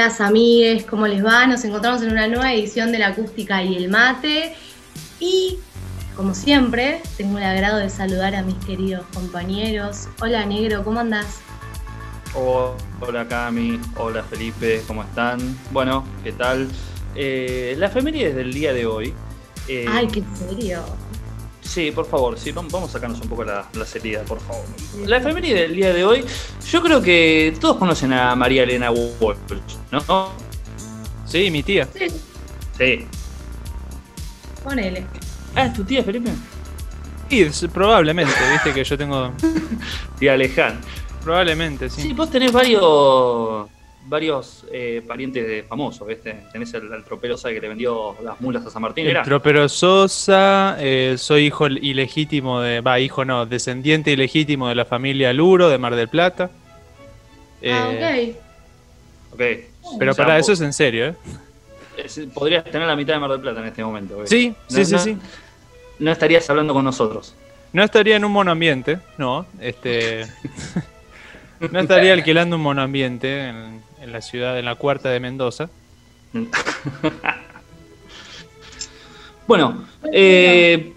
Amigas, amigues, ¿cómo les va? Nos encontramos en una nueva edición de La Acústica y el Mate. Y, como siempre, tengo el agrado de saludar a mis queridos compañeros. Hola Negro, ¿cómo andás? Hola Cami, hola Felipe, ¿cómo están? Bueno, ¿qué tal? Eh, la efeméride del día de hoy. Eh, Ay, qué serio. Sí, por favor, sí, vamos a sacarnos un poco la, la seriedad, por favor. La efeméride del día de hoy, yo creo que todos conocen a María Elena Walsh, ¿no? Sí, mi tía. Sí. Sí. Ponele. Ah, ¿es tu tía, Felipe? Sí, probablemente, viste que yo tengo. Tía Alejandra. Probablemente, sí. Sí, vos tenés varios varios eh, parientes de famosos, ¿viste? Tenés el, tropero Sosa que le vendió las mulas a San Martín. El tropero Sosa, eh, soy hijo ilegítimo de. Va, hijo no, descendiente ilegítimo de la familia Luro de Mar del Plata. ah, eh, ok. Ok. Pero para eso es en serio, ¿eh? podrías tener la mitad de Mar del Plata en este momento. Sí, sí, sí, sí. No estarías hablando con nosotros. No estaría en un monoambiente, no. Este. no estaría alquilando un monoambiente en, en la ciudad, en la cuarta de Mendoza. bueno, eh,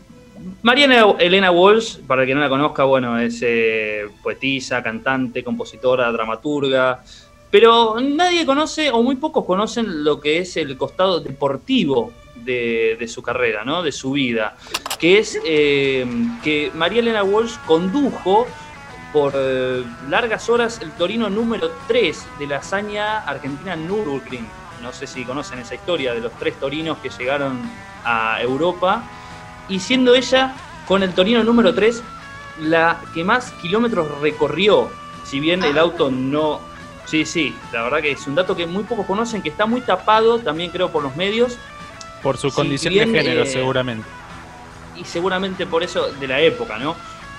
Mariana Elena Walsh, para el que no la conozca, bueno, es eh, poetisa, cantante, compositora, dramaturga, pero nadie conoce o muy pocos conocen lo que es el costado deportivo de, su carrera, ¿no? de su vida, que es eh, que María Elena Walsh condujo por eh, largas horas el Torino número 3 de la hazaña argentina Nürburgring. No sé si conocen esa historia de los tres torinos que llegaron a Europa. Y siendo ella, con el Torino número 3, la que más kilómetros recorrió. Si bien el auto no... Sí, sí, la verdad que es un dato que muy pocos conocen, que está muy tapado, también creo por los medios. Por su condición de género, eh, seguramente. Y seguramente por eso de la época, ¿no?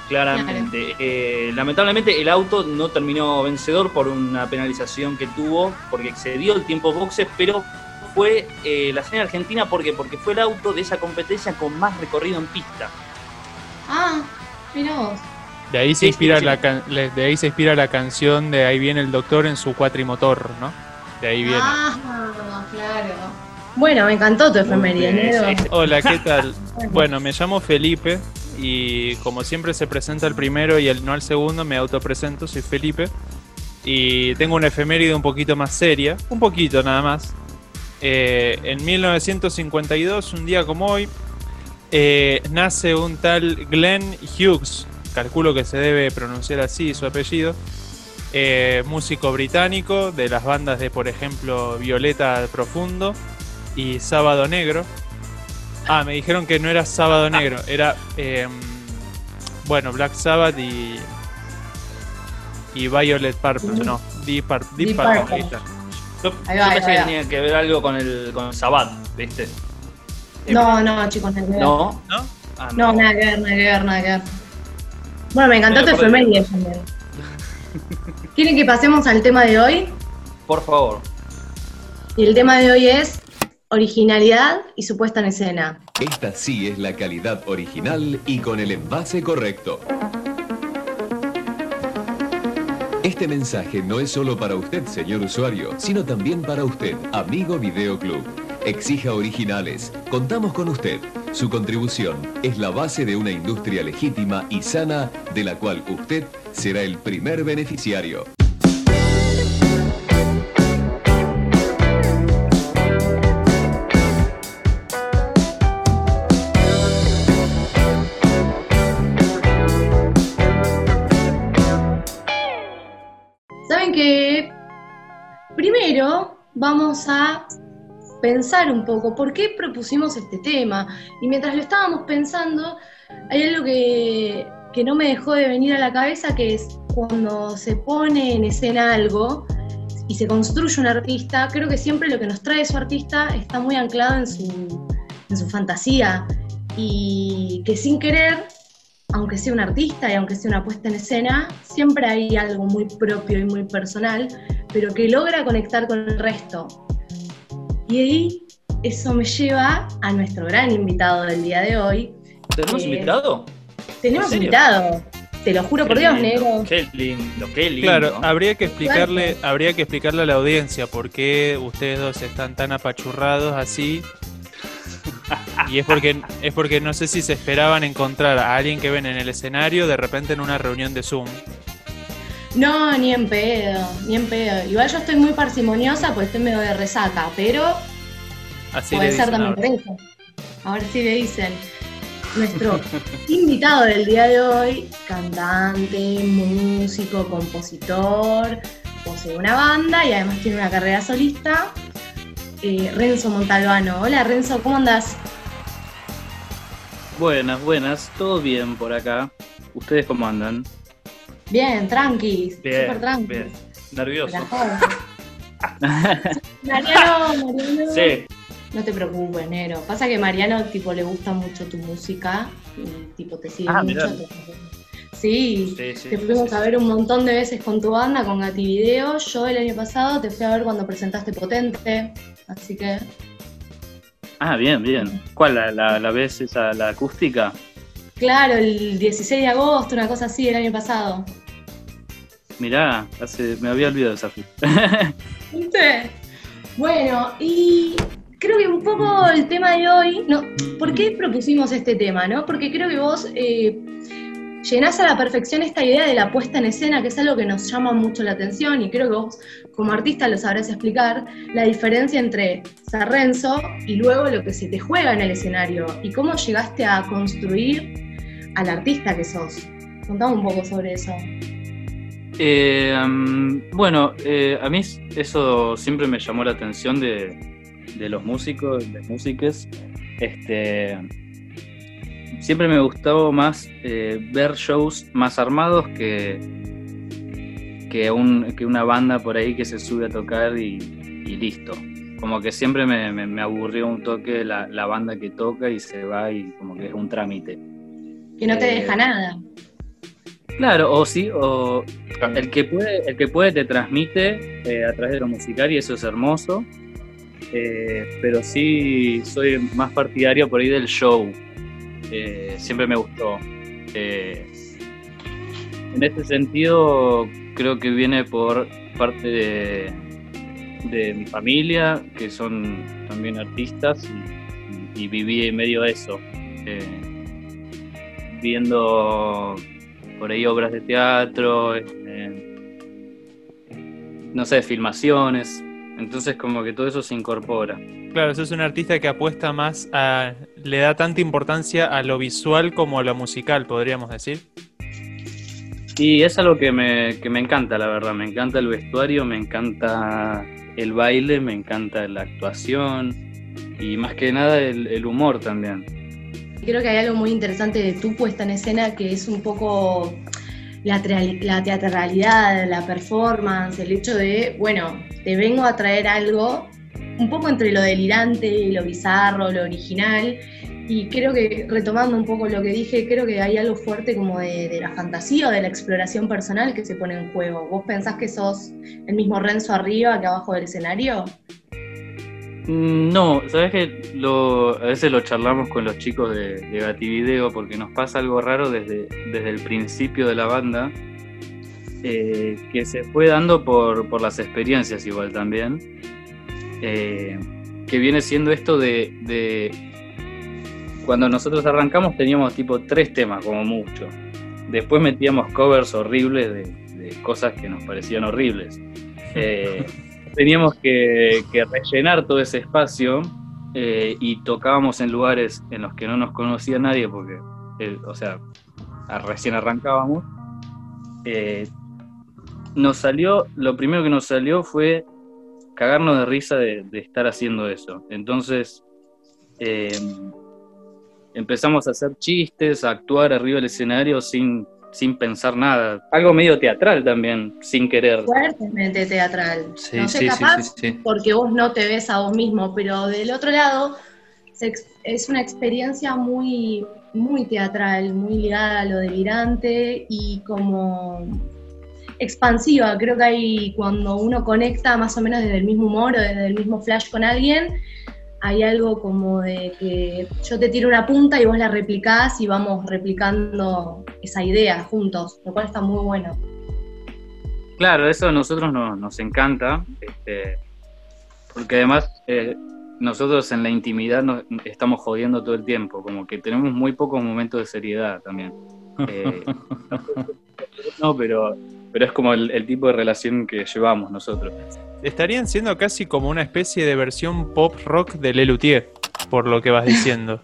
Claramente. Eh, lamentablemente el auto no terminó vencedor por una penalización que tuvo, porque excedió el tiempo boxe, pero fue eh, la señal argentina porque porque fue el auto de esa competencia con más recorrido en pista. Ah, mira vos. De ahí se inspira la de ahí se inspira la canción de ahí viene el doctor en su cuatrimotor, ¿no? De ahí viene. Ah, claro. Bueno, me encantó tu efeméride, Hola, ¿qué tal? bueno, me llamo Felipe, y como siempre se presenta el primero y el, no el segundo, me autopresento, soy Felipe y tengo una efeméride un poquito más seria, un poquito nada más. Eh, en 1952, un día como hoy, eh, nace un tal Glenn Hughes, calculo que se debe pronunciar así su apellido, eh, músico británico de las bandas de, por ejemplo, Violeta Profundo y Sábado Negro. Ah, me dijeron que no era Sábado Negro, era. Em, bueno, Black Sabbath y. Y Violet Purple, no, Deep, Purple. Deep Purple. Ahí Yo, pensé que tenía que ver algo con el, con Sabbath, ¿viste? No, no, chicos, nada que ver. ¿No? ¿No? Ah, no. nada que ver, nada que ver, nada que ver. Bueno, me encantó tu efeméride también. ¿Quieren que pasemos al tema de hoy? Por favor. Y el tema de hoy es originalidad y su puesta en escena. Esta sí es la calidad original y con el envase correcto. Este mensaje no es solo para usted, señor usuario, sino también para usted, amigo Video Club. Exija originales. Contamos con usted. Su contribución es la base de una industria legítima y sana de la cual usted será el primer beneficiario. vamos a pensar un poco por qué propusimos este tema. Y mientras lo estábamos pensando, hay algo que, que no me dejó de venir a la cabeza, que es cuando se pone en escena algo y se construye un artista, creo que siempre lo que nos trae su artista está muy anclado en su, en su fantasía y que sin querer aunque sea un artista y aunque sea una puesta en escena, siempre hay algo muy propio y muy personal, pero que logra conectar con el resto. Y ahí eso me lleva a nuestro gran invitado del día de hoy. ¿Tenemos invitado? Tenemos invitado. Te lo juro por Dios, lindo, negro. Qué lindo, qué lindo. Claro, habría que explicarle, habría que explicarle a la audiencia por qué ustedes dos están tan apachurrados así. Y es porque es porque no sé si se esperaban encontrar a alguien que ven en el escenario de repente en una reunión de Zoom. No, ni en pedo, ni en pedo. Igual yo estoy muy parsimoniosa porque estoy medio de resaca, pero Así puede ser también por eso. A ver si le dicen. Nuestro invitado del día de hoy, cantante, músico, compositor, posee una banda y además tiene una carrera solista, eh, Renzo Montalbano. Hola Renzo, ¿cómo andás? Buenas, buenas, todo bien por acá. ¿Ustedes cómo andan? Bien, tranqui, Bien, súper tranqui. bien. Nervioso. Mariano, Mariano. Sí, No te preocupes, negro. Pasa que Mariano, tipo, le gusta mucho tu música y, tipo, te sigue Ah, mucho. mirá. Sí, sí, sí. te fuimos a ver un montón de veces con tu banda, con Gati Video. Yo el año pasado te fui a ver cuando presentaste Potente, así que... Ah, bien, bien. ¿Cuál? ¿La, la, la vez esa, la acústica? Claro, el 16 de agosto, una cosa así, el año pasado. Mirá, me había olvidado esa. ¿Viste? Bueno, y creo que un poco el tema de hoy, no, ¿por qué propusimos este tema, no? Porque creo que vos eh, llenás a la perfección esta idea de la puesta en escena, que es algo que nos llama mucho la atención y creo que vos como artista lo sabrás explicar, la diferencia entre ser Renzo y luego lo que se te juega en el escenario y cómo llegaste a construir al artista que sos. Contame un poco sobre eso. Eh, bueno, eh, a mí eso siempre me llamó la atención de, de los músicos, de músiques. Este, siempre me gustaba más eh, ver shows más armados que, que, un, que una banda por ahí que se sube a tocar y, y listo. Como que siempre me, me- me aburrió un toque la, la banda que toca y se va y como que es un trámite. Que no te deja nada. Claro, o sí, o el que puede, el que puede te transmite eh, a través de lo musical y eso es hermoso. Eh, pero sí soy más partidario por ahí del show. Eh, siempre me gustó. En este sentido, creo que viene por parte de, de mi familia, que son también artistas, y, y viví en medio de eso. Viendo por ahí obras de teatro, este, no sé, filmaciones. Entonces como que todo eso se incorpora. Claro, sos un artista que apuesta más a. le da tanta importancia a lo visual como a lo musical, podríamos decir. Y es algo que me, que me encanta, la verdad. Me encanta el vestuario, me encanta el baile, me encanta la actuación y más que nada el, el humor también. Creo que hay algo muy interesante de tu puesta en escena que es un poco la, teatralidad, la performance, el hecho de, bueno, te vengo a traer algo un poco entre lo delirante, lo bizarro, lo original. Y creo que, retomando un poco lo que dije, creo que hay algo fuerte como de, de la fantasía o de la exploración personal que se pone en juego. ¿Vos pensás que sos el mismo Renzo arriba que abajo del escenario? Mm, No, sabes que lo, a veces lo charlamos con los chicos de, de Gativideo porque nos pasa algo raro desde, desde el principio de la banda, eh, que se fue dando por, por las experiencias igual también, eh, que viene siendo esto de, de cuando nosotros arrancamos teníamos tipo tres temas como mucho, después metíamos covers horribles de, de cosas que nos parecían horribles. Eh, teníamos que, rellenar todo ese espacio eh, y tocábamos en lugares en los que no nos conocía nadie porque, eh, o sea, recién arrancábamos. Eh, nos salió, lo primero que nos salió fue cagarnos de risa de, estar haciendo eso. Entonces empezamos a hacer chistes, a actuar arriba del escenario sin, sin pensar nada. Algo medio teatral también, sin querer. Fuertemente teatral. Sí, no sé, sí, capaz sí, porque vos no te ves a vos mismo, pero del otro lado es una experiencia muy, muy teatral, muy ligada a lo delirante y como expansiva. Creo que hay cuando uno conecta más o menos desde el mismo humor o desde el mismo flash con alguien, hay algo como de que yo te tiro una punta y vos la replicás y vamos replicando esa idea juntos, lo cual está muy bueno. Claro, eso a nosotros nos encanta, este, porque además eh, nosotros en la intimidad nos estamos jodiendo todo el tiempo, como que tenemos muy pocos momentos de seriedad también. Eh, no, pero, pero es como el, tipo de relación que llevamos nosotros. Estarían siendo casi como una especie de versión pop rock de Lelutier, por lo que vas diciendo.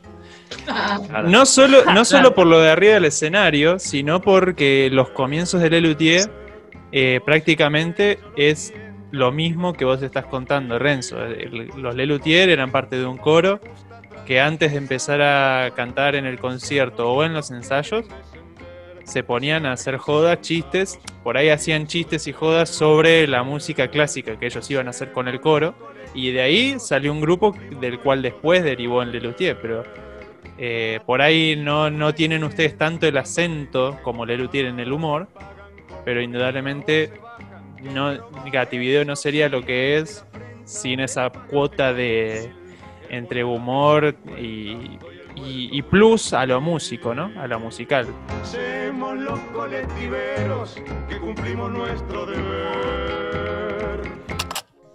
No solo, no solo por lo de arriba del escenario, sino porque los comienzos de Lelutier eh, prácticamente es lo mismo que vos estás contando, Renzo. Los Lelutier eran parte de un coro que antes de empezar a cantar en el concierto o en los ensayos, se ponían a hacer jodas, chistes, por ahí hacían chistes y jodas sobre la música clásica que ellos iban a hacer con el coro, y de ahí salió un grupo del cual después derivó en Lelutier, pero eh, por ahí no, no tienen ustedes tanto el acento como Lelutier en el humor, pero indudablemente no, Gativideo no sería lo que es sin esa cuota de entre humor y, y, plus a lo músico, ¿no? A lo musical. Somos los colectiveros que cumplimos nuestro deber.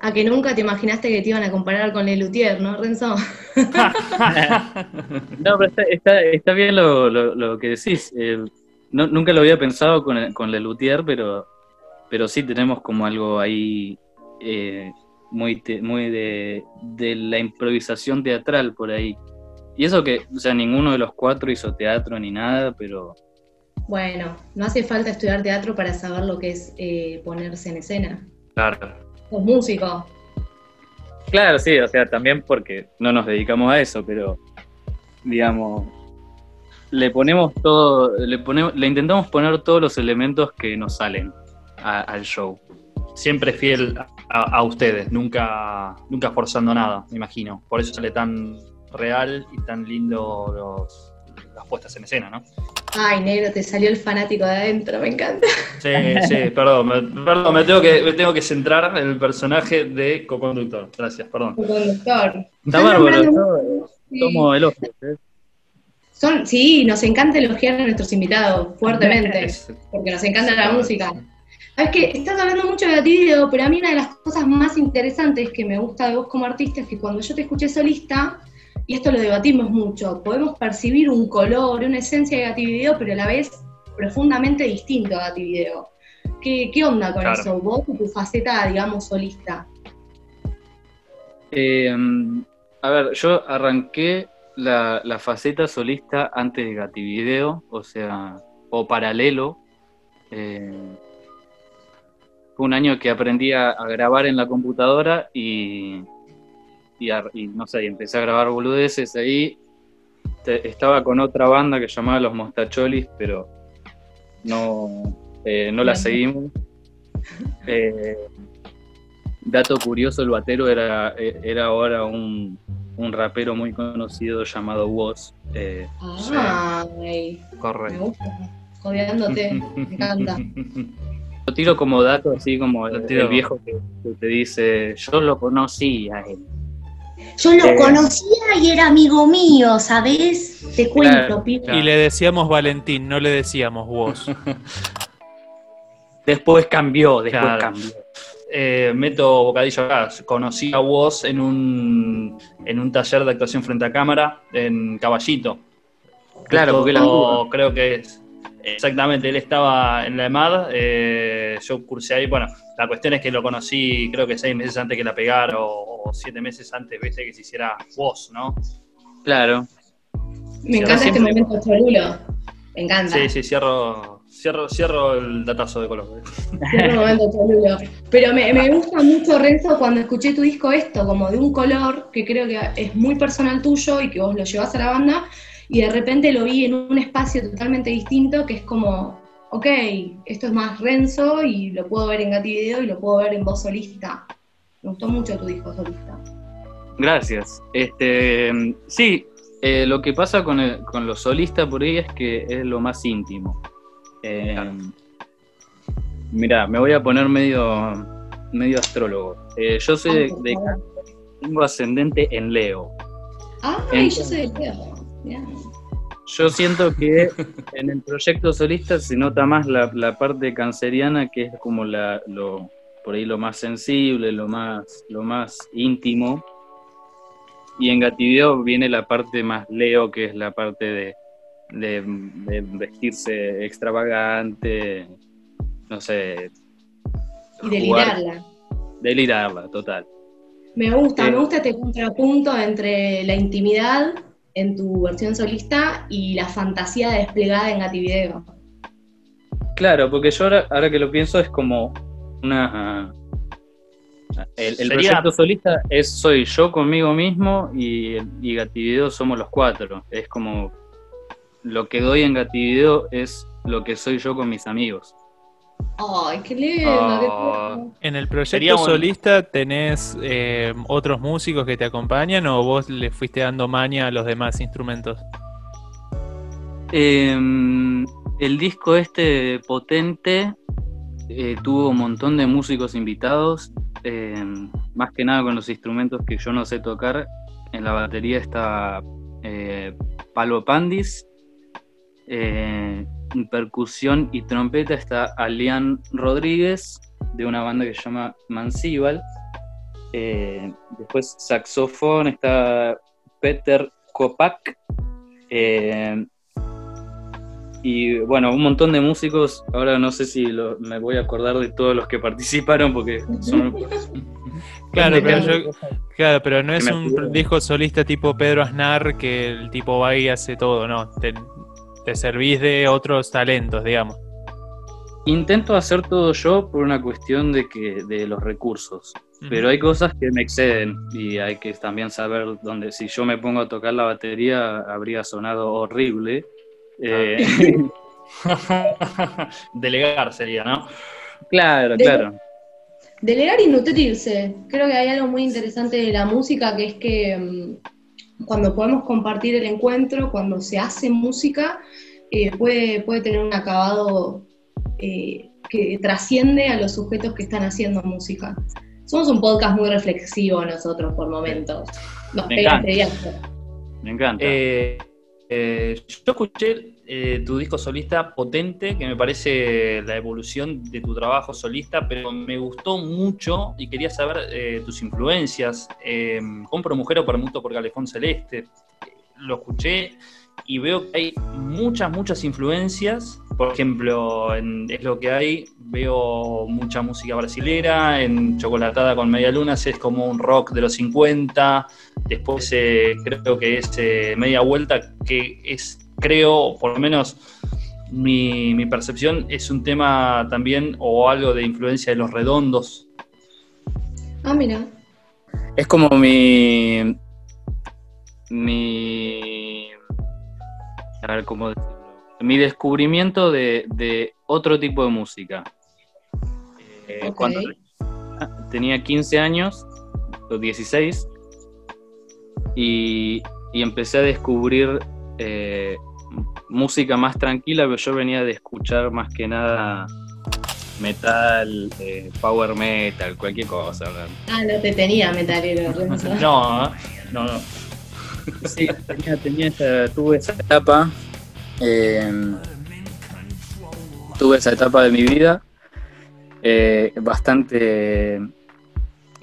A que nunca te imaginaste que te iban a comparar con Lelutier, ¿no, Renzo? no, pero está, está, bien lo, lo, que decís. Eh, nunca lo había pensado con, con Lelutier, pero pero sí tenemos como algo ahí eh, muy, muy de, la improvisación teatral por ahí. Y eso que, o sea, ninguno de los cuatro hizo teatro ni nada, pero... Bueno, no hace falta estudiar teatro para saber lo que es eh, ponerse en escena. Claro. Sos músico. Claro, sí, o sea, también porque no nos dedicamos a eso, pero digamos, le ponemos todo, le ponemos, le intentamos poner todos los elementos que nos salen al show. Siempre fiel a, ustedes, nunca, nunca forzando nada, me imagino. Por eso sale tan real y tan lindo los, las puestas en escena, ¿no? Ay, negro, te salió el fanático de adentro, me encanta. Sí, sí, perdón, me, perdón, me tengo que, me tengo que centrar en el personaje de co-conductor. Gracias, perdón. Co-conductor. Está bárbaro, tomo elogios. ¿eh? Son, sí, nos encanta elogiar a nuestros invitados fuertemente, porque nos encanta la música. Es que estás hablando mucho de ti pero a mí una de las cosas más interesantes que me gusta de vos como artista es que cuando yo te escuché solista, y esto lo debatimos mucho, podemos percibir un color, una esencia de Gati Video, pero a la vez profundamente distinto a Gati Video. ¿Qué, onda con eso? Vos y tu faceta, digamos, solista. Eh, a ver, yo arranqué la, faceta solista antes de Gati Video, o sea, o paralelo. Eh, fue un año que aprendí a, grabar en la computadora y, y, no sé, empecé a grabar boludeces ahí. estaba con otra banda que llamaba Los Mostacholis, pero no, eh, no la seguimos. Eh, dato curioso, el batero era, era ahora un, un rapero muy conocido llamado Woz. Eh, Correcto. Me me encanta. Lo tiro como dato, así como el, viejo que, te dice, yo lo conocí a él. Yo lo eh, conocía y era amigo mío, ¿sabes? Te cuento, Y le decíamos Valentín, no le decíamos vos. después cambió, después cambió. Eh, meto bocadillo acá. Conocí a vos en un, en un taller de actuación frente a cámara en Caballito. Claro, porque creo que es Exactamente, él estaba en la EMAD, eh, yo cursé ahí, bueno, la cuestión es que lo conocí creo que seis meses antes que la pegara o, siete meses antes, viste, que se hiciera voz, ¿no? Claro. Me encanta este momento cholulo, me encanta. Sí, sí, cierro, cierro, cierro el datazo de color. Cierro el momento cholulo. Pero me, me gusta mucho, Renzo, cuando escuché tu disco esto, como de un color que creo que es muy personal tuyo y que vos lo llevas a la banda, y de repente lo vi en un espacio totalmente distinto que es como, ok, esto es más Renzo y lo puedo ver en Gati Video y lo puedo ver en voz solista. Me gustó mucho tu disco solista. Gracias. Este, sí, eh, lo que pasa con, el, con los solistas por ahí es que es lo más íntimo. Eh, Mira, me voy a poner medio, medio astrólogo. Eh, yo soy de, tengo ascendente en Leo. Ah, y yo soy de Leo. Bien. Yo siento que en el proyecto solista se nota más la, la parte canceriana, que es como la, lo, por ahí lo más sensible, lo más, lo más íntimo. Y en Gativideo viene la parte más Leo, que es la parte de, de, de vestirse extravagante, no sé. Y de jugar- lidarla. Delirarla, total. Me gusta, Eh, me gusta este contrapunto entre la intimidad en tu versión solista y la fantasía desplegada en Gativideo. Claro, porque yo ahora, ahora que lo pienso es como una... El, el Sería- proyecto solista es soy yo conmigo mismo y, y Gativideo somos los cuatro. Es como lo que doy en Gativideo es lo que soy yo con mis amigos. Ay, qué lindo, Ah. ¿En el proyecto solista tenés eh, otros músicos que te acompañan o vos le fuiste dando maña a los demás instrumentos? Eh, el disco este potente eh, tuvo un montón de músicos invitados, eh, más que nada con los instrumentos que yo no sé tocar. En la batería está eh, Palo Pandis, eh, percusión y trompeta está Alian Rodríguez, de una banda que se llama Mansibal. Eh, después saxofón está Peter Kopak. Eh, y bueno, un montón de músicos. Ahora no sé si lo- me voy a acordar de todos los que participaron porque son. Claro, pero, yo- claro, pero no es un disco solista tipo Pedro Aznar que el tipo va y hace todo, no. Te, te servís de otros talentos, digamos. Intento hacer todo yo por una cuestión de que de los recursos. Pero hay cosas que me exceden y hay que también saber dónde. Si yo me pongo a tocar la batería, habría sonado horrible. Eh, Delegar sería, ¿no? claro, De- claro. Delegar y nutrirse. Creo que hay algo muy interesante de la música que es que mm, cuando podemos compartir el encuentro, cuando se hace música, eh, puede, puede tener un acabado eh, que trasciende a los sujetos que están haciendo música. Somos un podcast muy reflexivo nosotros por momentos. Nos Me pega encanta. Me encanta. Eh, eh, yo escuché eh, tu disco solista potente, que me parece la evolución de tu trabajo solista, pero me gustó mucho y quería saber eh, tus influencias. Eh, Compro Mujer o Permuto por Calefón Celeste. Lo escuché y veo que hay muchas, muchas influencias. Por ejemplo, en Es lo que hay, veo mucha música brasilera, en Chocolatada con Media Luna es como un rock de los 50, después creo que es Media Vuelta, que es, creo, por lo menos mi, mi percepción, es un tema también o algo de influencia de los redondos. Ah, mira. Es como mi. Mi. A ver cómo decirlo. Mi descubrimiento de, de otro tipo de música. Eh. Cuando tenía 15 años, o 16, y, y empecé a descubrir eh, música más tranquila, pero yo venía de escuchar más que nada metal, eh, power metal, cualquier cosa. Ah, no te tenía metalero. No, no, no. Sí, tenía, tenía esa- tuve esa etapa. eh, tuve esa etapa de mi vida eh, bastante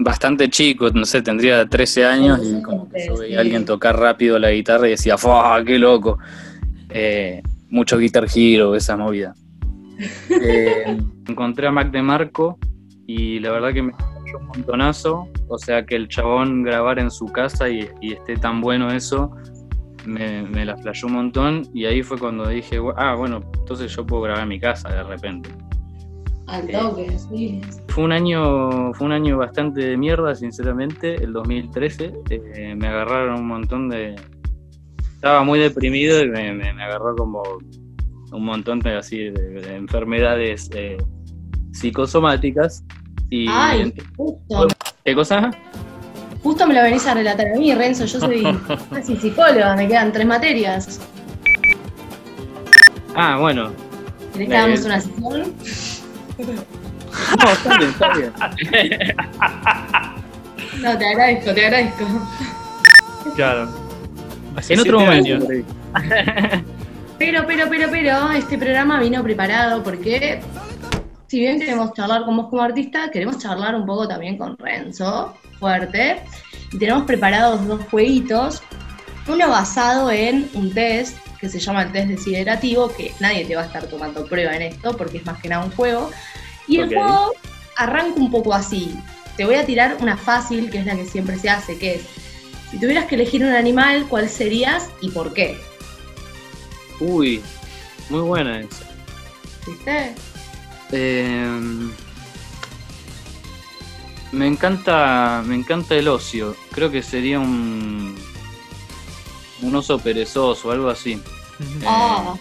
bastante chico, no sé, tendría 13 años y como que yo veía a alguien tocar rápido la guitarra y decía, ¡Fua, qué loco! Eh, mucho Guitar Hero, esa movida. Eh, encontré a Mac DeMarco y la verdad que me cayó un montonazo. O sea, que el chabón grabar en su casa y, y esté tan bueno eso, me, me la flayó un montón. Y ahí fue cuando dije, ah, bueno, entonces yo puedo grabar en mi casa de repente. Al toque, sí. Fue un año, fue un año bastante de mierda, sinceramente, el 2013. Eh, me agarraron un montón de. Estaba muy deprimido y me, me- me agarró como un montón de así de, de enfermedades eh, psicosomáticas. Y Ay, justo. ¿Qué cosa? Justo me lo venís a relatar a mí, Renzo. Yo soy casi psicóloga, me quedan tres materias. Ah, bueno. ¿Querés que hagamos Eh, una sesión? No, está bien, está bien. No, te agradezco, te agradezco. Claro. en otro momento. Pero, pero, pero, pero, este programa vino preparado porque, si bien queremos charlar con vos como artista, queremos charlar un poco también con Renzo, fuerte. Y tenemos preparados dos jueguitos. Uno basado en un test que se llama el test desiderativo, que nadie te va a estar tomando prueba en esto porque es más que nada un juego. Y el juego arranca un poco así. Te voy a tirar una fácil, que es la que siempre se hace, que es, si tuvieras que elegir un animal, ¿cuál serías y por qué? Uy, muy buena esa. ¿Viste? Em, me encanta, me encanta el ocio. Creo que sería un un oso perezoso, algo así. Ah.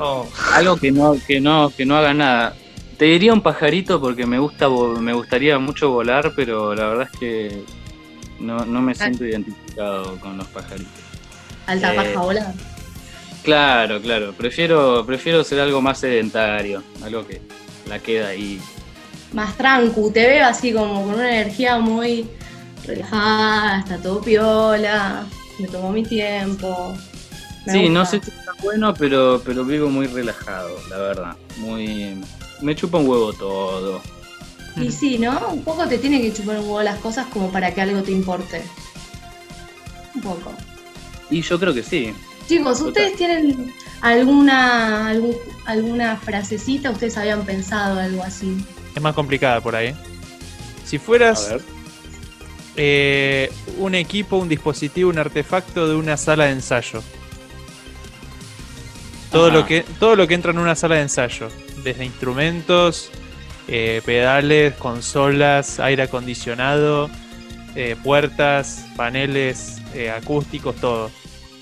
Oh, algo que no, que no, que no haga nada. Te diría un pajarito porque me gusta, me gustaría mucho volar, pero la verdad es que no, me siento identificado con los pajaritos. Alta eh, paja volar. Claro, claro. Prefiero, prefiero ser algo más sedentario, algo que la queda ahí. Más tranqui, te veo así como con una energía muy relajada, está todo piola me tomó mi tiempo. Sí, no sé si está bueno, pero, pero vivo muy relajado, la verdad. Muy. Me chupa un huevo todo. Y sí, ¿no? Un poco te tiene que chupar un huevo las cosas como para que algo te importe. Un poco. Y yo creo que sí. Chicos, ¿ustedes tienen alguna, alguna frasecita? ¿Ustedes habían pensado algo así? Es más complicada por ahí. Si fueras eh, un equipo, un dispositivo, un artefacto de una sala de ensayo. Todo lo, que, todo lo que entra en una sala de ensayo, desde instrumentos, eh, pedales, consolas, aire acondicionado, eh, puertas, paneles acústicos, todo.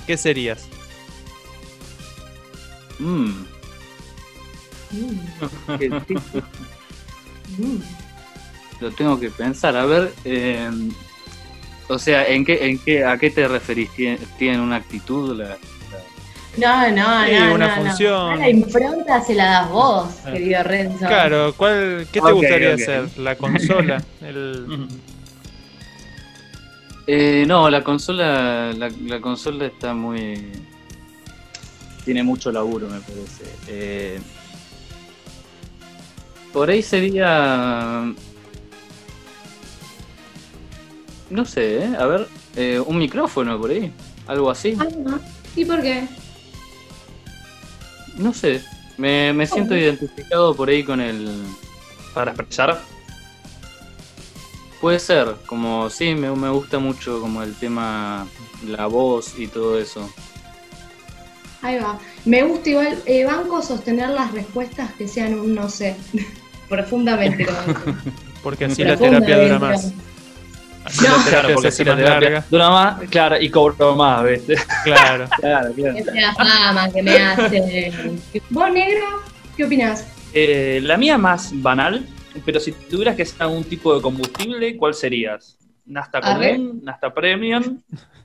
¿Qué serías? Mm. Mm. Lo tengo que pensar. A ver, o sea, ¿en qué, en qué, ¿a qué te referís? ¿Tienen una actitud? La, No, no, no. una función. La impronta se la das vos, ah. querido Renzo. Claro, ¿cuál, ¿qué te gustaría hacer? ¿La consola? El... Eh, no, la consola, la, consola está muy. Tiene mucho laburo, me parece. Eh, por ahí sería no sé, ¿eh? a ver, eh, un micrófono por ahí, algo así. Ah, ¿Y por qué? No sé, me, siento identificado por ahí con el... ¿Para expresar? Puede ser, como sí, me, me gusta mucho como el tema, la voz y todo eso. Ahí va. Me gusta igual, eh, banco sostener las respuestas que sean un no sé, profundamente. Porque así la terapia dura más. No, claro, porque así la terapia dura más, claro, y cobro más, ¿viste? Claro, claro, claro. Es la fama que me hace. ¿Vos, negro? ¿Qué opinás? Eh, la mía más banal, pero si tuvieras que ser algún tipo de combustible, ¿cuál serías? ¿Nasta común, Nasta premium?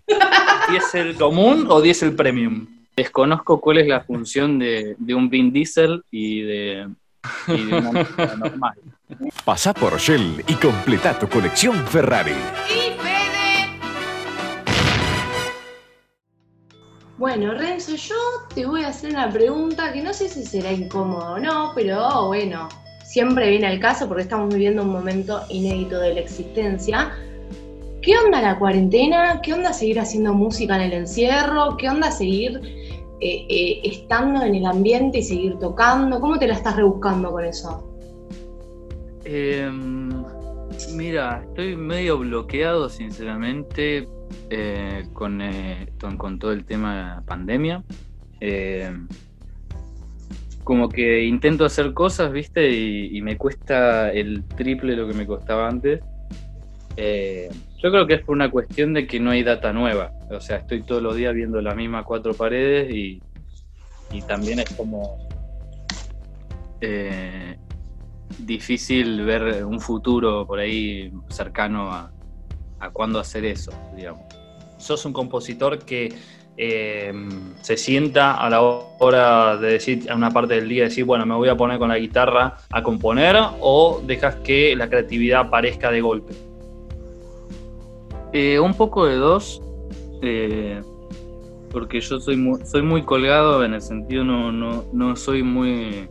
¿Diésel común o diésel premium? Desconozco cuál es la función de, de un Vin Diesel y de, y de una normal. Pasa por Shell y completa tu colección Ferrari. Bueno, Renzo, yo te voy a hacer una pregunta que no sé si será incómodo o no, pero bueno, siempre viene al caso porque estamos viviendo un momento inédito de la existencia. ¿Qué onda la cuarentena? ¿Qué onda seguir haciendo música en el encierro? ¿Qué onda seguir eh, eh, estando en el ambiente y seguir tocando? ¿Cómo te la estás rebuscando con eso? Em, mira, estoy medio bloqueado, sinceramente, eh, con, eh, con, todo el tema de la pandemia. Em, como que intento hacer cosas, viste, y, me cuesta el triple lo que me costaba antes. Eh, yo creo que es por una cuestión de que no hay data nueva. O sea, estoy todos los días viendo las mismas cuatro paredes y, y también es como difícil ver un futuro por ahí cercano a, a cuándo hacer eso, digamos. Sos un compositor que eh, se sienta a la hora de decir, a una parte del día, decir, bueno, me voy a poner con la guitarra a componer, o dejas que la creatividad aparezca de golpe? Eh, un poco de dos, eh, porque yo soy muy, soy muy colgado en el sentido, no, no, no soy muy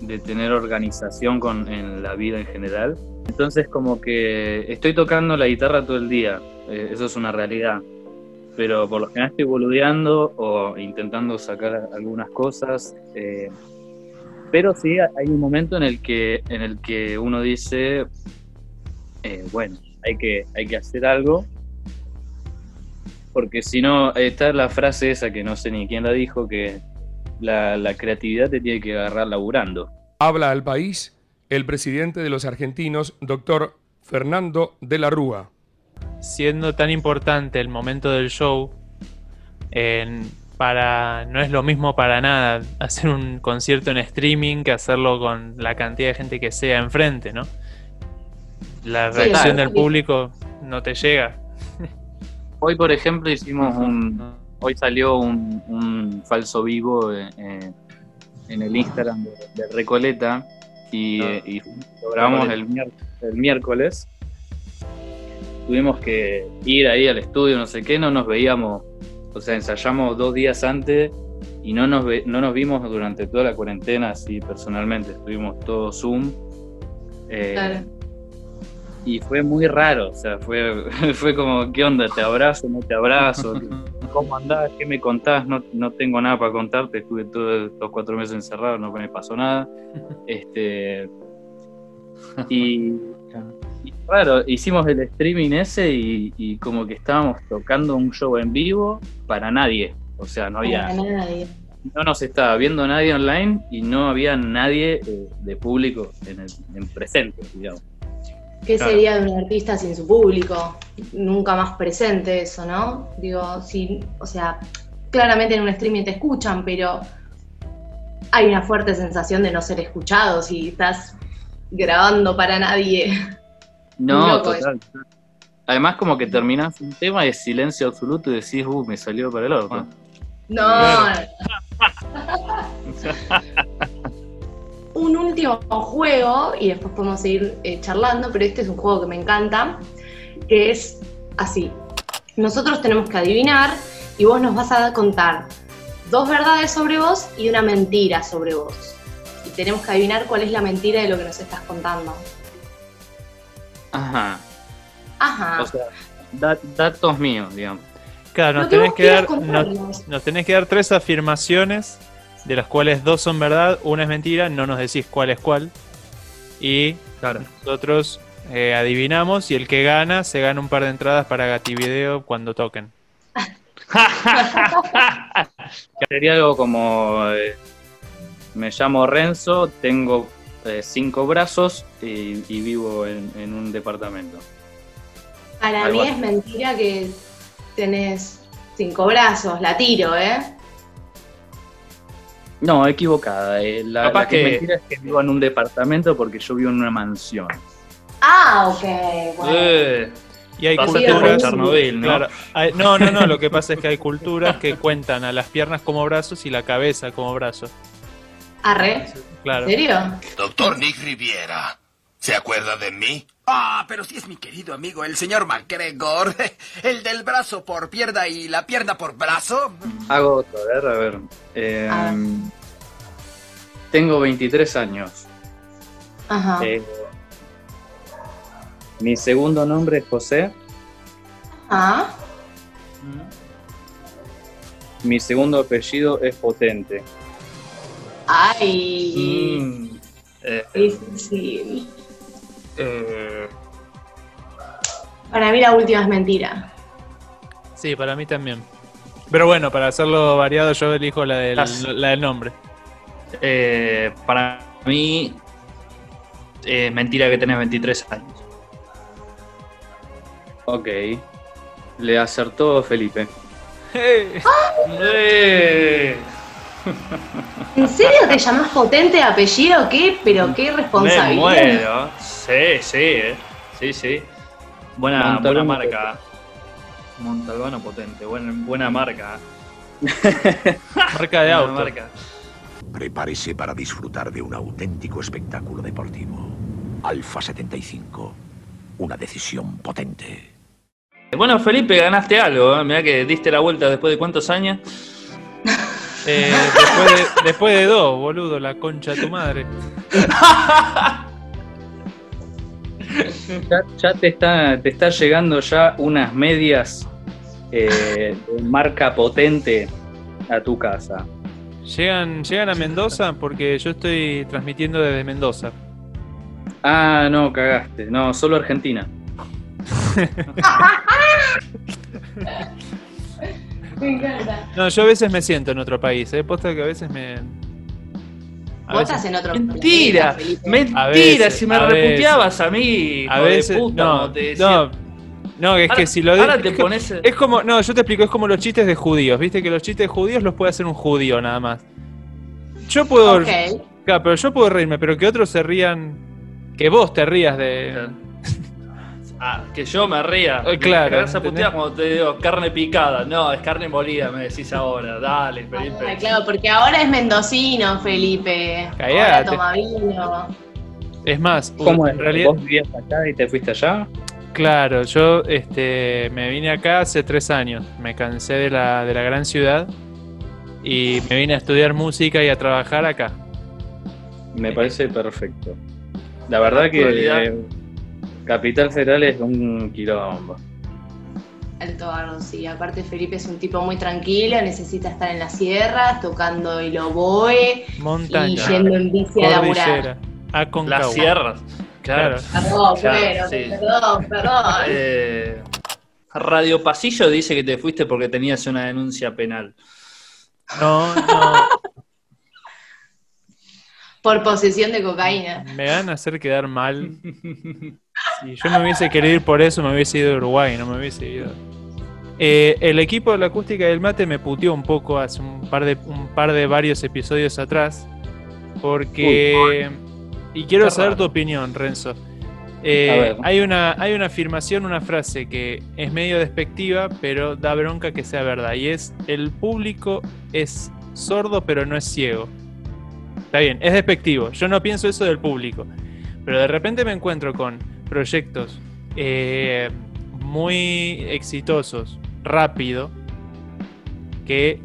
de tener organización con, en la vida en general. Entonces como que estoy tocando la guitarra todo el día, eh, eso es una realidad. Pero por lo general estoy boludeando o intentando sacar algunas cosas. Eh, pero sí hay un momento en el que, en el que uno dice, eh, bueno, hay que, hay que hacer algo. Porque si no, está la frase esa que no sé ni quién la dijo, que la, la creatividad te tiene que agarrar laburando. Habla al país el presidente de los argentinos, doctor Fernando de la Rúa. Siendo tan importante el momento del show, para, no es lo mismo para nada hacer un concierto en streaming que hacerlo con la cantidad de gente que sea enfrente, ¿no? La Sí, reacción claro. del público no te llega. Hoy, por ejemplo, hicimos un. Hoy salió un, un falso vivo eh, en el Instagram de, de Recoleta y, y lo grabamos el, miércoles. Tuvimos que ir ahí al estudio, no sé qué, no nos veíamos. O sea, ensayamos dos días antes y no nos, ve- no nos vimos durante toda la cuarentena, así personalmente. Estuvimos todos Zoom. eh, Claro. y fue muy raro, o sea, fue, fue como, ¿qué onda? ¿Te abrazo? ¿No te abrazo? ¿Cómo andás? ¿Qué me contás? No, no tengo nada para contarte, estuve todos estos cuatro meses encerrado, no me pasó nada. Este, y, y claro, hicimos el streaming ese y, y como que estábamos tocando un show en vivo para nadie, o sea, no había, Para nadie. no nos estaba viendo nadie online y no había nadie eh, de público en, el, en presente, digamos. ¿Qué Claro. sería de un artista sin su público? Nunca más presente eso, ¿no? Digo, sí, o sea, claramente en un streaming te escuchan, pero hay una fuerte sensación de no ser escuchado si estás grabando para nadie. No, total. Además, como que terminás un tema de silencio absoluto y decís, uh, me salió para el orto. No. Claro. Último juego, y después podemos seguir eh, charlando, pero este es un juego que me encanta, que es así. Nosotros tenemos que adivinar y vos nos vas a contar dos verdades sobre vos y una mentira sobre vos. Y tenemos que adivinar cuál es la mentira de lo que nos estás contando. Ajá. Ajá. O sea, da- datos míos, digamos. Claro, nos tenés que dar, nos, nos tenés que dar tres afirmaciones, de las cuales dos son verdad, una es mentira, no nos decís cuál es cuál. Y Claro. nosotros eh, adivinamos y el que gana se gana un par de entradas para Gativideo cuando toquen. Sería algo como, eh, me llamo Renzo, tengo eh, cinco brazos y, y vivo en, en un departamento. Para algo mí así. es mentira que tenés cinco brazos, la tiro, ¿eh? No, equivocada. eh, la, Capaz la que, es que- mentira es que vivo en un departamento porque yo vivo en una mansión. Ah, ok. Bueno. Eh, Y hay pásate culturas- Chernobyl, ¿no? Claro, hay- no, no, no, lo que pasa es que hay culturas que cuentan a las piernas como brazos y la cabeza como brazo. Arre. Claro. ¿En serio? Doctor Nick Riviera, ¿se acuerda de mí? Ah, pero sí es mi querido amigo, el señor McGregor. El del brazo por pierna y la pierna por brazo. Hago otro, a ver, a ver. Eh. Tengo 23 años. Ajá. Eh, mi segundo nombre es José. Ah, Mi segundo apellido es Potente. ay. mm, eh, Difícil. Eh, Para mí la última es mentira. Sí, para mí también. Pero bueno, para hacerlo variado yo elijo la del, Las- la del nombre. eh, para mí es mentira que tenés 23 años. Ok. Le acertó Felipe. Eh, ¿En serio te llamás potente de apellido? ¿Qué? Pero qué me responsabilidad. muero. Sí, sí, eh. sí, sí. Buena, buena marca. Montalbano potente, buena, buena marca. Marca de Buena auto. marca. Prepárese para disfrutar de un auténtico espectáculo deportivo. Alfa 75, una decisión potente. Bueno, Felipe, ganaste algo. ¿eh? Mirá que diste la vuelta después de cuántos años. Eh, después, de, después de dos, boludo, la concha de tu madre. Ya, ya te, está, te está llegando ya unas medias eh, de marca potente a tu casa. ¿Llegan, ¿Llegan a Mendoza? Porque yo estoy transmitiendo desde Mendoza. Ah, no, cagaste. No, solo Argentina. Me encanta. No, yo a veces me siento en otro país, ¿eh? Posta que a veces me. Vos veces- estás en otro Mentira, planeta, Felipe. mentira, veces, si me a reputeabas a mí, A de veces. puta, no, como te decía. no, no, es Ahora- que si lo ahora te es, pones- es como. No, yo te explico, es como los chistes de judíos. Viste que los chistes de judíos los puede hacer un judío nada más. Yo puedo. Ok. Claro, pero yo puedo reírme, pero que otros se rían. Que vos te rías de. Ah, que yo me ría. Eh, claro, Me cagás a ¿entendés? putear cuando te digo carne picada. No, es carne molida, me decís ahora. Dale, Felipe. Ah, claro, porque ahora es mendocino, Felipe. Ahora Callate. toma vino. Es más, ¿Cómo en es? realidad. ¿Vos vivías acá y te fuiste allá? Claro, yo este, me vine acá hace tres años. Me cansé de la, de la gran ciudad y me vine a estudiar música y a trabajar acá. Me parece perfecto. La verdad que eh, Capital Federal es un quilombo. Alto sí. Aparte Felipe es un tipo muy tranquilo, necesita estar en las sierras, tocando el oboe Montaña. y yendo en bici a laburar. Aconcagua. Las sierras. Claro. Perdón, Claro, bueno, sí. perdón, perdón. Eh, Radio Pasillo dice que te fuiste porque tenías una denuncia penal. No, no. Por posesión de cocaína. Me van a hacer quedar mal. Si yo me hubiese querido ir por eso, me hubiese ido a Uruguay, no me hubiese ido. Eh, el equipo de la acústica del mate me puteó un poco hace un par de, un par de varios episodios atrás. Porque. Y quiero saber raro. tu opinión, Renzo. Eh, hay, una, hay una afirmación, una frase que es medio despectiva, pero da bronca que sea verdad. Y es: el público es sordo, pero no es ciego. Está bien, es despectivo. Yo no pienso eso del público. Pero de repente me encuentro con proyectos eh, muy exitosos, rápido, que,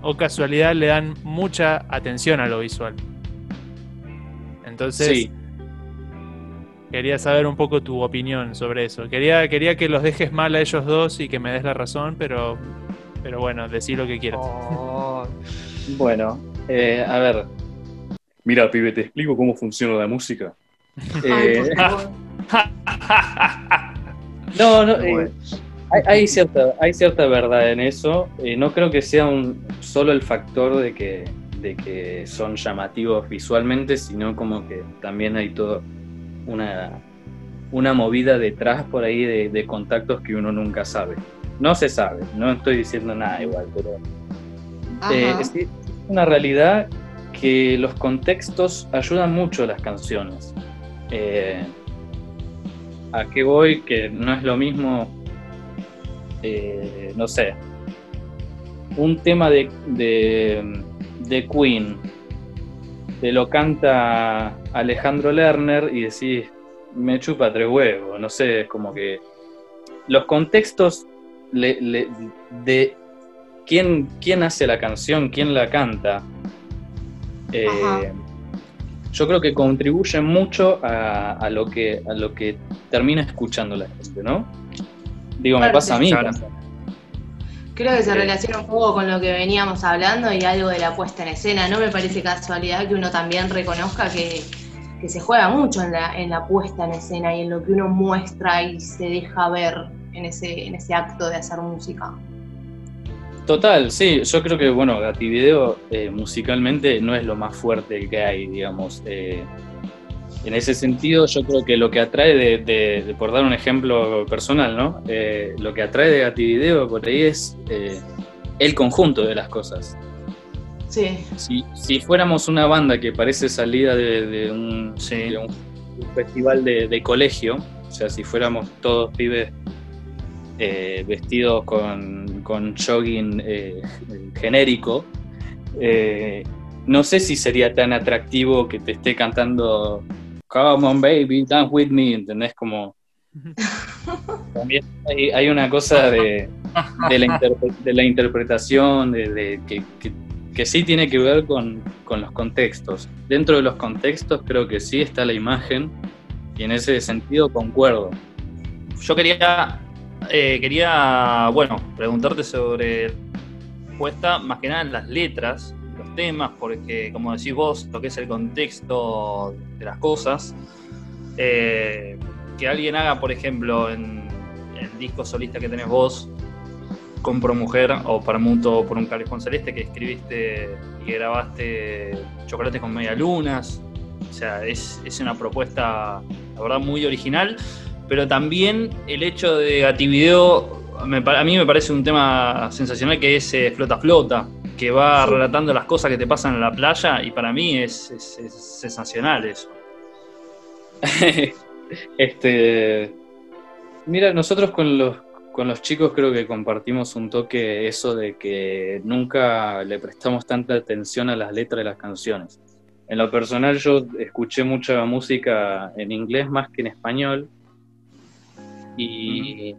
o casualidad, le dan mucha atención a lo visual. Entonces, Sí. quería saber un poco tu opinión sobre eso. Quería, quería que los dejes mal a ellos dos y que me des la razón, pero, pero bueno, decí lo que quieras. Bueno, eh, a ver. Mira, pibe, te explico cómo funciona la música. Eh, no, no. eh, hay, hay cierta, hay cierta verdad en eso. Eh, no creo que sea un, solo el factor de que, de que son llamativos visualmente, sino como que también hay todo una, una movida detrás por ahí de, de contactos que uno nunca sabe. No se sabe, no estoy diciendo nada igual, pero eh, es una realidad que los contextos ayudan mucho a las canciones. Eh, ¿A qué voy? Que no es lo mismo, eh, no sé, un tema de, de, Queen, te lo canta Alejandro Lerner y decís, me chupa tres huevos, no sé, es como que los contextos de quién, quién hace la canción, quién la canta, eh, yo creo que contribuyen mucho a, a lo que, a lo que termina escuchando la gente, ¿no? Digo, me pasa a mí. Claro. Creo que se Eh. relaciona un poco con lo que veníamos hablando y algo de la puesta en escena. No me parece casualidad que uno también reconozca que, que se juega mucho en la, en la puesta en escena y en lo que uno muestra y se deja ver en ese, en ese acto de hacer música. Total, sí, yo creo que, bueno, Gativideo eh, musicalmente no es lo más fuerte que hay, digamos. eh, en ese sentido, yo creo que lo que atrae, de, de- de- por dar un ejemplo personal, ¿no? Eh, lo que atrae de Gativideo por ahí es eh, el conjunto de las cosas. Sí. Si, si fuéramos una banda que parece salida de, de un, de un- un festival de, de colegio, o sea, si fuéramos todos pibes eh, vestidos con, con jogging eh, genérico, eh, no sé si sería tan atractivo que te esté cantando Come on baby, dance with me, ¿entendés? Como También hay, una cosa de, la, interpretación, de, que, sí tiene que ver con, los contextos. Dentro de los contextos creo que sí está la imagen y en ese sentido concuerdo. Yo quería, eh, quería bueno, preguntarte sobre puesta más que nada en las letras, los temas, porque como decís vos, lo que es el contexto de las cosas, eh, que alguien haga, por ejemplo, en el disco solista que tenés vos, Compro Mujer o Permuto por un Calejón Celeste, que escribiste y grabaste Chocolate con Media Lunas. O sea, es, una propuesta, la verdad, muy original. Pero también el hecho de Gativideo, a mí me parece un tema sensacional que es eh, Flota Flota, que va relatando las cosas que te pasan en la playa y para mí es, es sensacional eso. este, mira, nosotros con los, con los chicos creo que compartimos un toque eso de que nunca le prestamos tanta atención a las letras de las canciones. En lo personal yo escuché mucha música en inglés más que en español y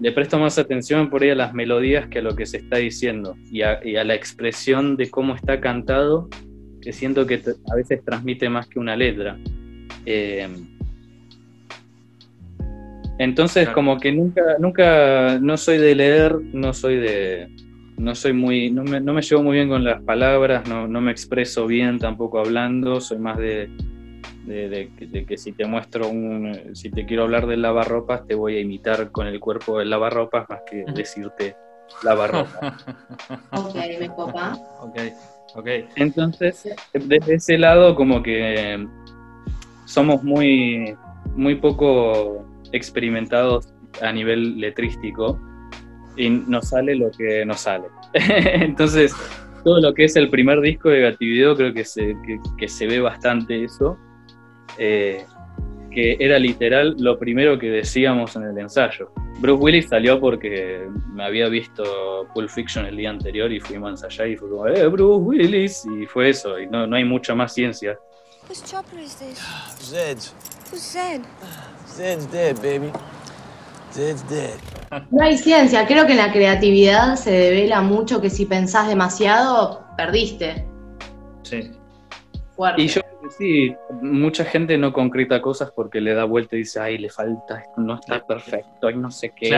le presto más atención por ahí a las melodías que a lo que se está diciendo y a, la expresión de cómo está cantado, que siento que a veces transmite más que una letra. Eh, entonces, como que nunca, nunca, no soy de leer, no soy de, no soy muy, no me, no me llevo muy bien con las palabras, no, no, me expreso bien tampoco hablando, soy más de, de, que si te muestro un, si te quiero hablar del lavarropas, te voy a imitar con el cuerpo del lavarropas más que decirte lavarropas. ok, me copa. Ok, ok. Entonces, desde ese lado como que somos muy, muy poco experimentados a nivel letrístico y nos sale lo que nos sale. Entonces, todo lo que es el primer disco de Gativideo creo que se, que, se ve bastante eso, eh, que era literal lo primero que decíamos en el ensayo. Bruce Willis salió porque me había visto Pulp Fiction el día anterior y fuimos a ensayar y fue como, eh, Bruce Willis, y fue eso, y no, no hay mucha más ciencia. Zed? Zed's dead, baby. Zed's dead. No hay ciencia, creo que en la creatividad se devela mucho que si pensás demasiado, perdiste. Sí. Y yo sí, mucha gente no concreta cosas porque le da vuelta y dice, ay, le falta, esto no está perfecto, y no sé qué.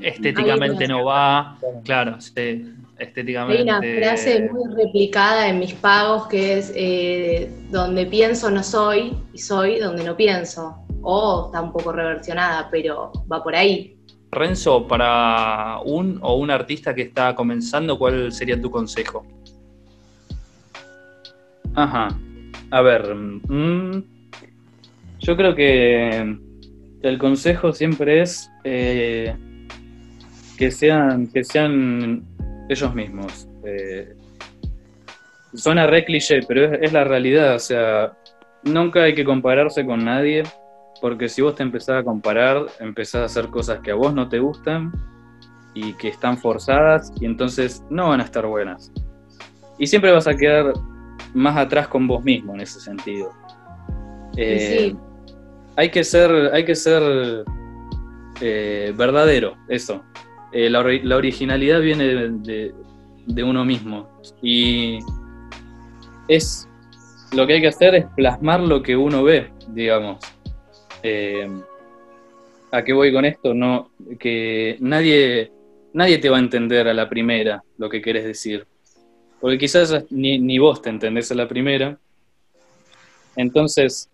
Estéticamente no va, claro, sí, estéticamente. Hay una frase muy replicada en mis pagos que es, eh, donde pienso no soy, y soy donde no pienso o está un poco reversionada, pero va por ahí. Renzo, para un o un artista que está comenzando, ¿cuál sería tu consejo? Ajá. A ver, mm, yo creo que el consejo siempre es eh, que sean que sean ellos mismos. Eh, suena re cliché, pero es, es, la realidad. O sea, nunca hay que compararse con nadie. Porque si vos te empezás a comparar, empezás a hacer cosas que a vos no te gustan y que están forzadas y entonces no van a estar buenas. Y siempre vas a quedar más atrás con vos mismo en ese sentido. Eh, hay que ser, hay que ser eh, verdadero, eso. Eh, la, originalidad viene de, de, uno mismo. Y es lo que hay que hacer es plasmar lo que uno ve, digamos. ¿A qué voy con esto? No, que nadie, nadie te va a entender a la primera lo que quieres decir. Porque quizás ni, ni vos te entendés a la primera. Entonces,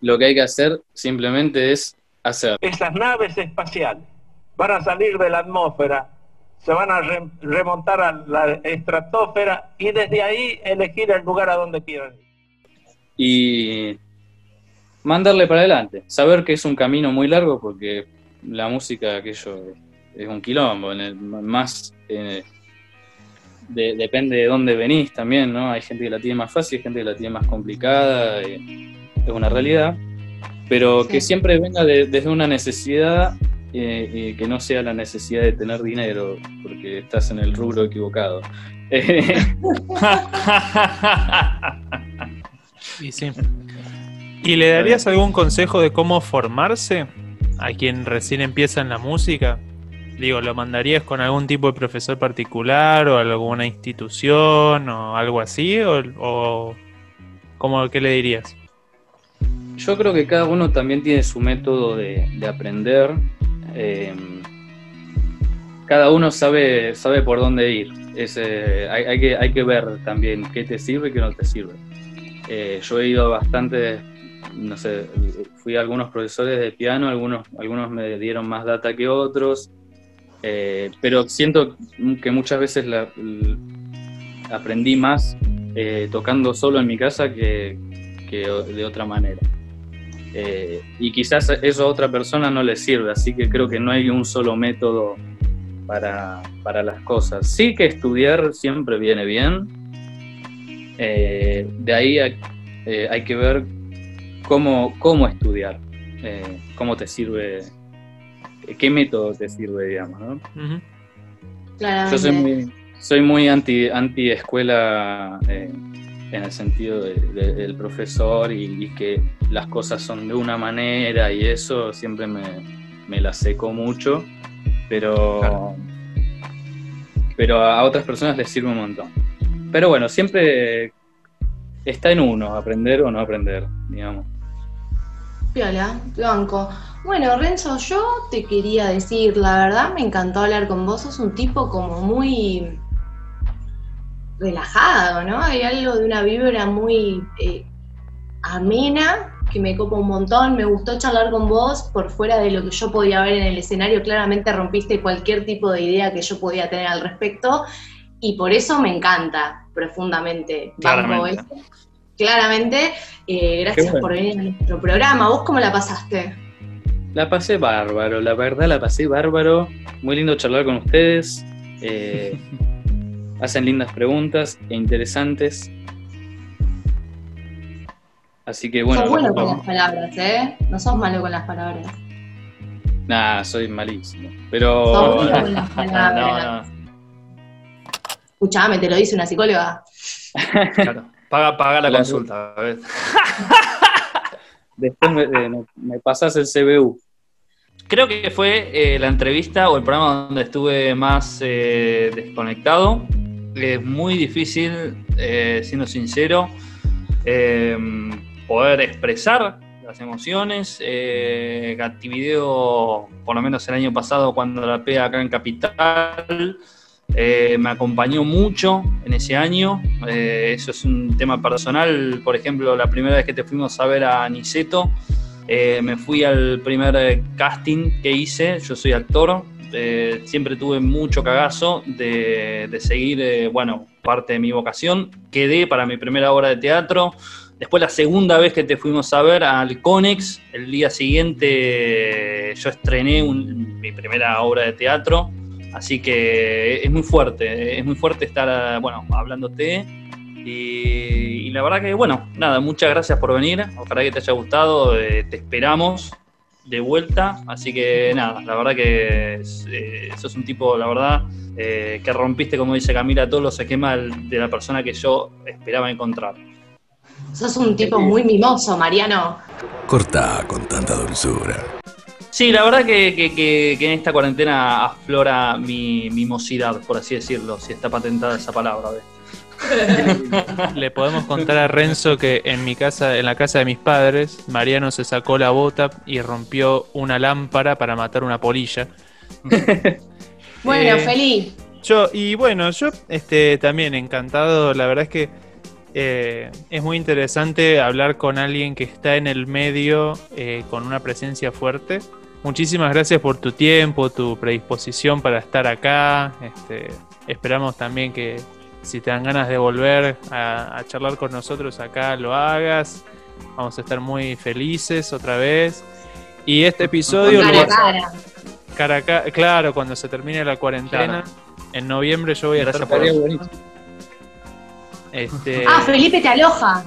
lo que hay que hacer simplemente es hacer. Esas naves espaciales van a salir de la atmósfera, se van a remontar a la estratosfera y desde ahí elegir el lugar a donde quieran ir. Y mandarle para adelante. Saber que es un camino muy largo porque la música aquello es un quilombo, en el, más eh, depende de dónde venís también, ¿no? Hay gente que la tiene más fácil, hay gente que la tiene más complicada, es una realidad, pero que siempre venga desde una necesidad eh, y que no sea la necesidad de tener dinero, porque estás en el rubro equivocado. y sí. ¿Y le darías algún consejo de cómo formarse? a quien recién empieza en la música? Digo, ¿lo mandarías con algún tipo de profesor particular o alguna institución o algo así? ¿O, cómo, qué le dirías? Yo creo que cada uno también tiene su método de, aprender. Eh, cada uno sabe, sabe por dónde ir. Eh, hay, que, hay que ver también qué te sirve y qué no te sirve. Eh, yo he ido bastante, no sé, fui a algunos profesores de piano, algunos, algunos me dieron más data que otros, pero siento que muchas veces aprendí más tocando solo en mi casa que, de otra manera. Eh, y quizás eso a otra persona no le sirve, así que creo que no hay un solo método para, para las cosas. Sí que estudiar siempre viene bien, eh, de ahí hay, eh, hay, que ver cómo, cómo estudiar, cómo te sirve, qué método te sirve, digamos. ¿no? Yo soy muy, soy muy anti, anti escuela en el sentido del profesor y, que las cosas son de una manera y eso siempre me, me la seco mucho, pero, pero a otras personas les sirve un montón. Pero bueno, siempre está en uno, aprender o no aprender, digamos. Piola, Blanco. Bueno, Renzo, yo te quería decir, la verdad me encantó hablar con vos, sos un tipo como muy relajado, ¿no? Hay algo de una vibra muy eh, amena que me copa un montón. Me gustó charlar con vos por fuera de lo que yo podía ver en el escenario. Claramente rompiste cualquier tipo de idea que yo podía tener al respecto y por eso me encanta profundamente. Claramente. Claramente, eh, gracias por venir a nuestro programa. ¿Vos cómo la pasaste? La pasé bárbaro, la verdad la pasé bárbaro. Muy lindo charlar con ustedes. Eh, hacen lindas preguntas e interesantes. Así que bueno. Sos bueno con las palabras, ¿eh? No sos malo con las palabras. Nah, soy malísimo. Pero. Sos bueno con las palabras. Escuchame, te lo dice una psicóloga. claro, paga, paga la consulta. Después eh, me, me, pasas el CBU. Creo que fue eh, la entrevista o el programa donde estuve más eh, desconectado es muy difícil, eh, siendo sincero, eh, poder expresar las emociones. Eh, Gativideo, por lo menos el año pasado, cuando la pega acá en Capital, eh, me acompañó mucho en ese año. eso es un tema personal. Por ejemplo, la primera vez que te fuimos a ver a Niceto, me fui al primer casting que hice. Yo soy actor, eh, siempre tuve mucho cagazo de, seguir, eh, bueno, parte de mi vocación. Quedé para mi primera obra de teatro. Después la segunda vez que te fuimos a ver al Conex, el día siguiente yo estrené mi primera obra de teatro. Así que es muy fuerte, es muy fuerte estar, bueno, hablándote. Y, y la verdad que, bueno, nada, muchas gracias por venir. Ojalá que te haya gustado. Eh, te esperamos de vuelta. Así que nada, la verdad que eh, sos un tipo, la verdad, eh, que rompiste, como dice Camila, todos los esquemas de la persona que yo esperaba encontrar. Sos un tipo muy mimoso, Mariano. Corta con tanta dulzura. Sí, la verdad que, en esta cuarentena aflora mi mimosidad, por así decirlo, si está patentada esa palabra. Le podemos contar a Renzo que en mi casa, en la casa de mis padres, Mariano se sacó la bota y rompió una lámpara para matar una polilla. bueno, eh, feliz. Yo, y bueno, yo este, también encantado, la verdad es que eh, es muy interesante hablar con alguien que está en el medio eh, con una presencia fuerte. Muchísimas gracias por tu tiempo, tu predisposición para estar acá. Este, esperamos también que, si te dan ganas de volver a, charlar con nosotros acá, lo hagas. Vamos a estar muy felices otra vez. Y este episodio... Cara, cara. claro, cuando se termine la cuarentena. En noviembre yo voy a estar por... Este... Ah, Felipe te aloja.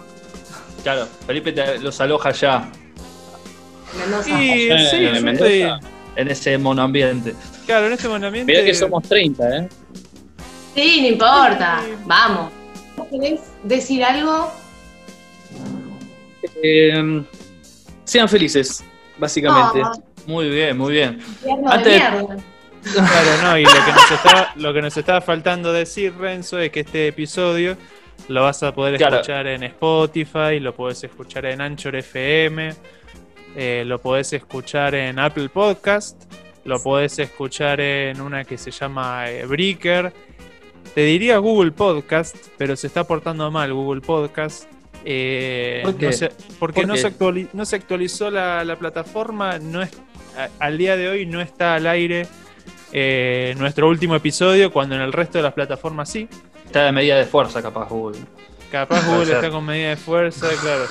Claro, Felipe te los aloja ya. Mendoza. Sí, sí, en, en ese monoambiente. Claro, en ese monoambiente. Mira que somos 30, ¿eh? Sí, no importa. Vamos. ¿Querés decir algo? Eh, sean felices, básicamente. Muy bien, muy bien. Antes, Claro, no, y lo que, nos estaba, lo que nos estaba faltando decir, Renzo, es que este episodio lo vas a poder escuchar en Spotify, lo podés escuchar en Anchor FM, eh, lo podés escuchar en Apple Podcast, lo podés escuchar en una que se llama eh, Breaker. Te diría Google Podcast, pero se está portando mal Google Podcast. Eh, porque no se, no se, actualizó la, plataforma, no es, al día de hoy no está al aire nuestro último episodio, cuando en el resto de las plataformas sí. Está de medida de fuerza, capaz Google. Capaz Google está con medida de fuerza, claro.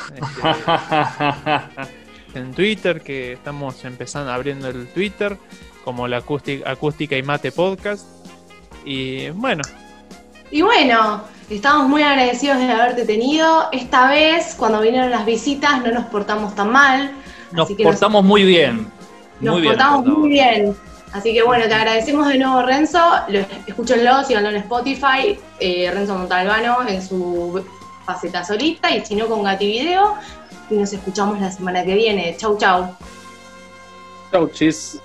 Este, en Twitter, que estamos empezando abriendo el Twitter, como la acústica, acústica y mate podcast. Y bueno. Y bueno, estamos muy agradecidos de haberte tenido. Esta vez, cuando vinieron las visitas, no nos portamos tan mal. Nos portamos muy bien. Nos portamos muy bien. Así que bueno, te agradecemos de nuevo Renzo, escúchenlo, síganlo en Spotify, eh, Renzo Montalbano en su faceta solista y si no con Gati Video y nos escuchamos la semana que viene. Chau, chau. Chau, chis.